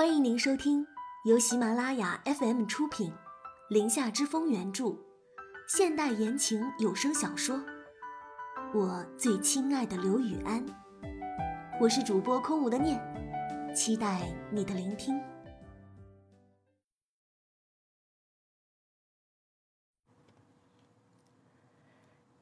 欢迎您收听由喜马拉雅 FM 出品，《林下之风》原著，现代言情有声小说《我最亲爱的刘雨安》。我是主播空无的念，期待你的聆听。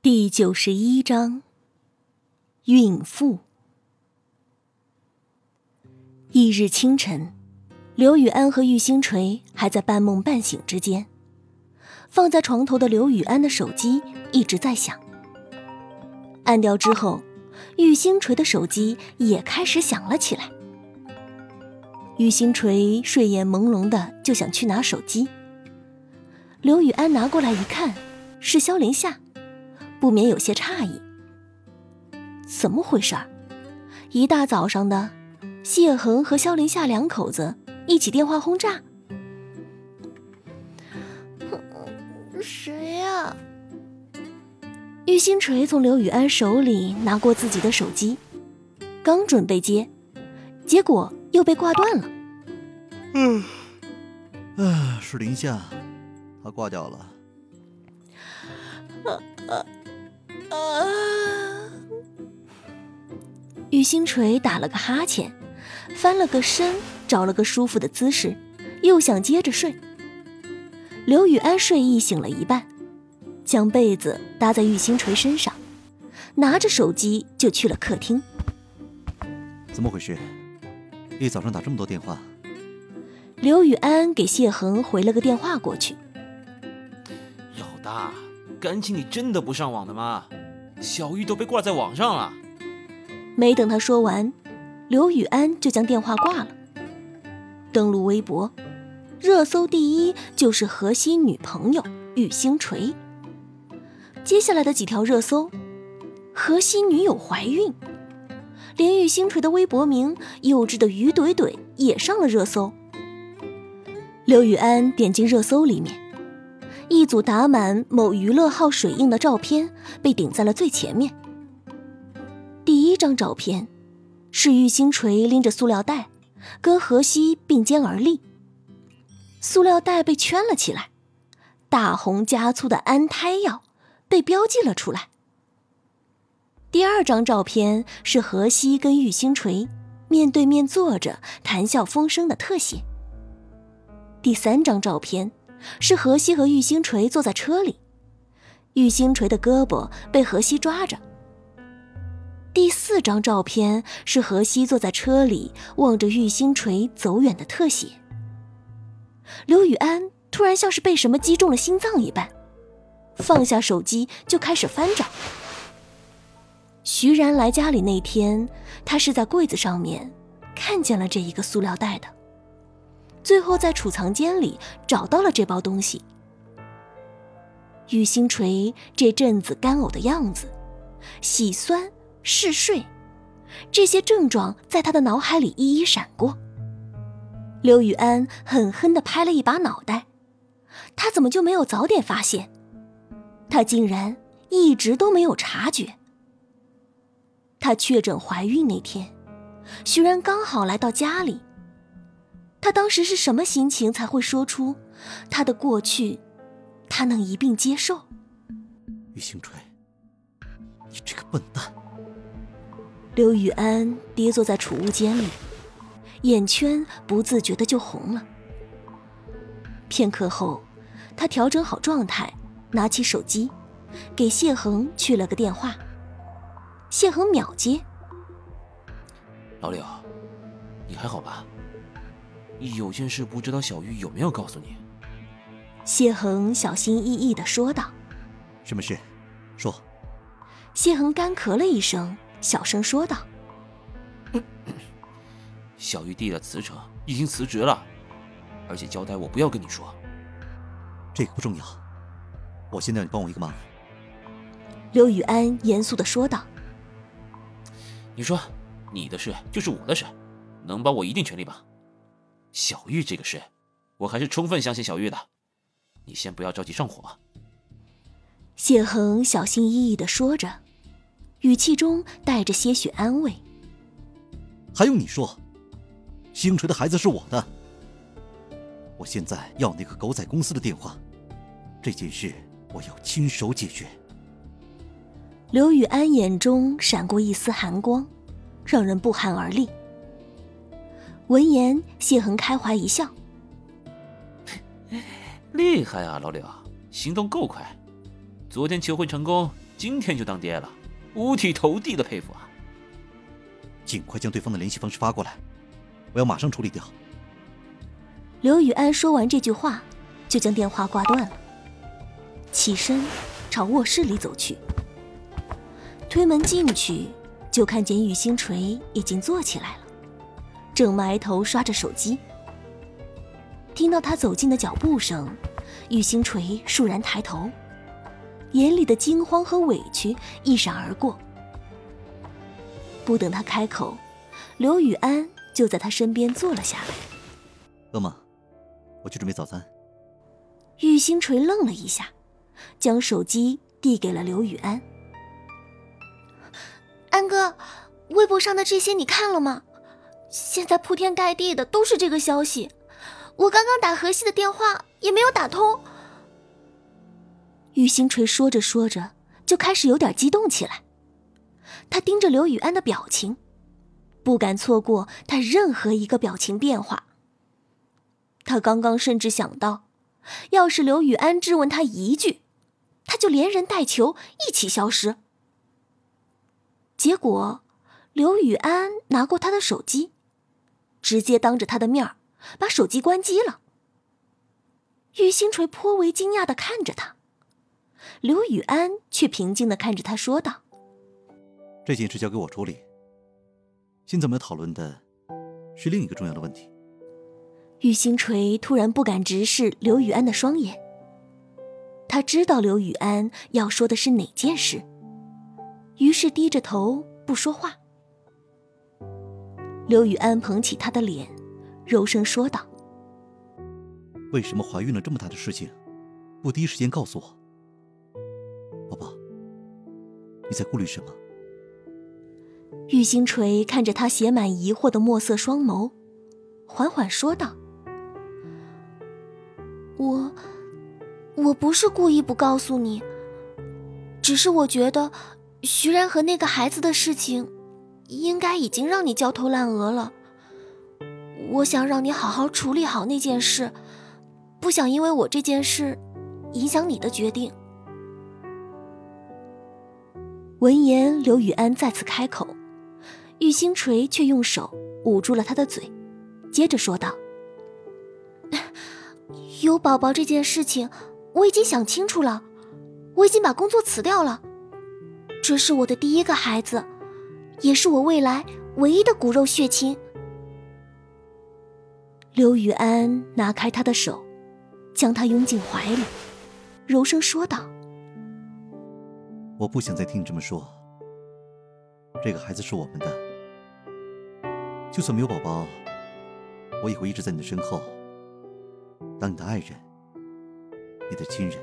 第九十一章，孕妇。翌日清晨，刘雨安和玉星锤还在半梦半醒之间。放在床头的刘雨安的手机一直在响，按掉之后，玉星锤的手机也开始响了起来。玉星锤睡眼朦胧的就想去拿手机，刘雨安拿过来一看，是萧凌夏。不免有些诧异，怎么回事儿？一大早上的，谢恒和萧凌夏两口子一起电话轰炸。谁呀？玉星锤从刘雨安手里拿过自己的手机，刚准备接，结果又被挂断了。嗯，啊，是林夏，他挂掉了。啊啊！啊！玉星锤打了个哈欠，翻了个身，找了个舒服的姿势，又想接着睡。刘雨安睡意醒了一半，将被子搭在玉星锤身上，拿着手机就去了客厅。怎么回事？一早上打这么多电话？刘雨安给谢恒回了个电话过去。老大，感情你真的不上网的吗？小玉都被挂在网上了。没等他说完，刘雨安就将电话挂了。登录微博，热搜第一就是何西女朋友玉星锤。接下来的几条热搜，何西女友怀孕，连玉星锤的微博名幼稚的鱼怼怼也上了热搜。刘雨安点进热搜里面。一组打满某娱乐号水印的照片被顶在了最前面。第一张照片是玉星锤拎着塑料袋，跟何西并肩而立，塑料袋被圈了起来，大红加粗的安胎药被标记了出来。第二张照片是何西跟玉星锤面对面坐着谈笑风生的特写。第三张照片。是何西和玉星锤坐在车里，玉星锤的胳膊被何西抓着。第四张照片是何西坐在车里望着玉星锤走远的特写。刘雨安突然像是被什么击中了心脏一般，放下手机就开始翻找。徐然来家里那天，他是在柜子上面看见了这一个塑料袋的。最后在储藏间里找到了这包东西。玉星锤这阵子干呕的样子，喜酸、嗜睡，这些症状在他的脑海里一一闪过。刘雨安狠狠地拍了一把脑袋，他怎么就没有早点发现？他竟然一直都没有察觉。他确诊怀孕那天，徐然刚好来到家里。他当时是什么心情才会说出他的过去？他能一并接受？于星锤，你这个笨蛋！刘雨安跌坐在储物间里，眼圈不自觉的就红了。片刻后，他调整好状态，拿起手机，给谢恒去了个电话。谢恒秒接：“老柳，你还好吧？”有件事不知道小玉有没有告诉你？谢恒小心翼翼的说道：“什么事？说。”谢恒干咳了一声，小声说道：“ 小玉递了辞呈，已经辞职了，而且交代我不要跟你说。这个不重要，我现在要你帮我一个忙。”刘雨安严肃的说道：“你说，你的事就是我的事，能帮我一定全力帮。”小玉这个事，我还是充分相信小玉的。你先不要着急上火。谢恒小心翼翼的说着，语气中带着些许安慰。还用你说？星锤的孩子是我的。我现在要那个狗仔公司的电话，这件事我要亲手解决。刘宇安眼中闪过一丝寒光，让人不寒而栗。闻言，谢恒开怀一笑：“ 厉害啊，老柳，行动够快。昨天求婚成功，今天就当爹了，五体投地的佩服啊！尽快将对方的联系方式发过来，我要马上处理掉。”刘雨安说完这句话，就将电话挂断了，起身朝卧室里走去。推门进去，就看见玉星锤已经坐起来了。正埋头刷着手机，听到他走近的脚步声，玉星锤倏然抬头，眼里的惊慌和委屈一闪而过。不等他开口，刘宇安就在他身边坐了下来。饿吗？我去准备早餐。玉星锤愣了一下，将手机递给了刘宇安。安哥，微博上的这些你看了吗？现在铺天盖地的都是这个消息，我刚刚打河西的电话也没有打通。玉星锤说着说着就开始有点激动起来，他盯着刘雨安的表情，不敢错过他任何一个表情变化。他刚刚甚至想到，要是刘雨安质问他一句，他就连人带球一起消失。结果，刘雨安拿过他的手机。直接当着他的面把手机关机了。玉星锤颇为惊讶的看着他，刘雨安却平静的看着他说道：“这件事交给我处理。现在我们要讨论的是另一个重要的问题。”玉星锤突然不敢直视刘雨安的双眼，他知道刘雨安要说的是哪件事，于是低着头不说话。刘雨安捧起他的脸，柔声说道：“为什么怀孕了这么大的事情，不第一时间告诉我？你在顾虑什么？”玉星锤看着他写满疑惑的墨色双眸，缓缓说道：“我，我不是故意不告诉你，只是我觉得徐然和那个孩子的事情。”应该已经让你焦头烂额了。我想让你好好处理好那件事，不想因为我这件事影响你的决定。闻言，刘宇安再次开口，玉星锤却用手捂住了他的嘴，接着说道：“ 有宝宝这件事情，我已经想清楚了，我已经把工作辞掉了，这是我的第一个孩子。”也是我未来唯一的骨肉血亲。刘宇安拿开他的手，将他拥进怀里，柔声说道：“我不想再听你这么说。这个孩子是我们的，就算没有宝宝，我也会一直在你的身后，当你的爱人，你的亲人。”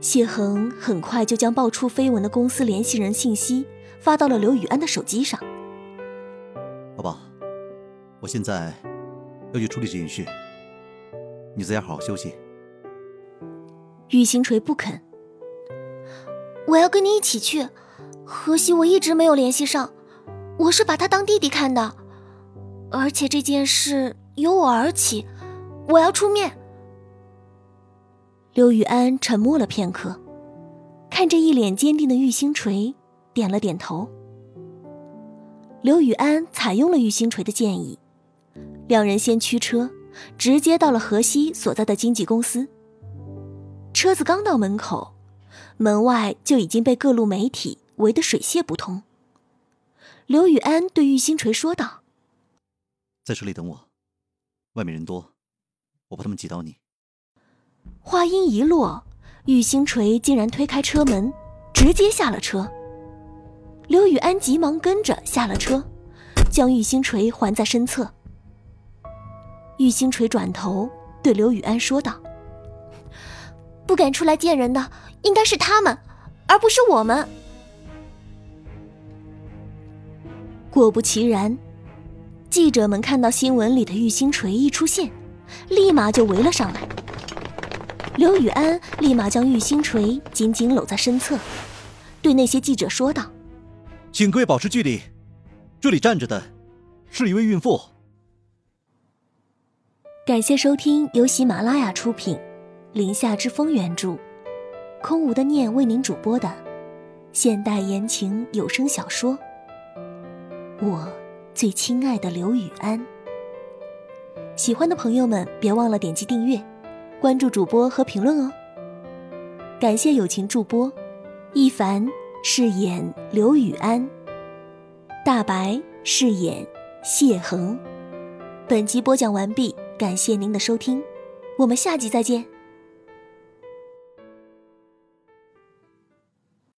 谢恒很快就将爆出绯闻的公司联系人信息发到了刘宇安的手机上。宝宝，我现在要去处理这件事，你在家好好休息。玉星锤不肯，我要跟你一起去。何西我一直没有联系上，我是把他当弟弟看的，而且这件事由我而起，我要出面。刘宇安沉默了片刻，看着一脸坚定的玉星锤，点了点头。刘宇安采用了玉星锤的建议，两人先驱车，直接到了河西所在的经纪公司。车子刚到门口，门外就已经被各路媒体围得水泄不通。刘宇安对玉星锤说道：“在车里等我，外面人多，我怕他们挤到你。”话音一落，玉星锤竟然推开车门，直接下了车。刘宇安急忙跟着下了车，将玉星锤环在身侧。玉星锤转头对刘宇安说道：“不敢出来见人的，应该是他们，而不是我们。”果不其然，记者们看到新闻里的玉星锤一出现，立马就围了上来。刘雨安立马将玉星锤紧紧搂在身侧，对那些记者说道：“请各位保持距离，这里站着的是一位孕妇。”感谢收听由喜马拉雅出品，《林下之风》原著，空无的念为您主播的现代言情有声小说《我最亲爱的刘雨安》。喜欢的朋友们别忘了点击订阅。关注主播和评论哦！感谢友情助播，一凡饰演刘雨安，大白饰演谢恒。本集播讲完毕，感谢您的收听，我们下集再见。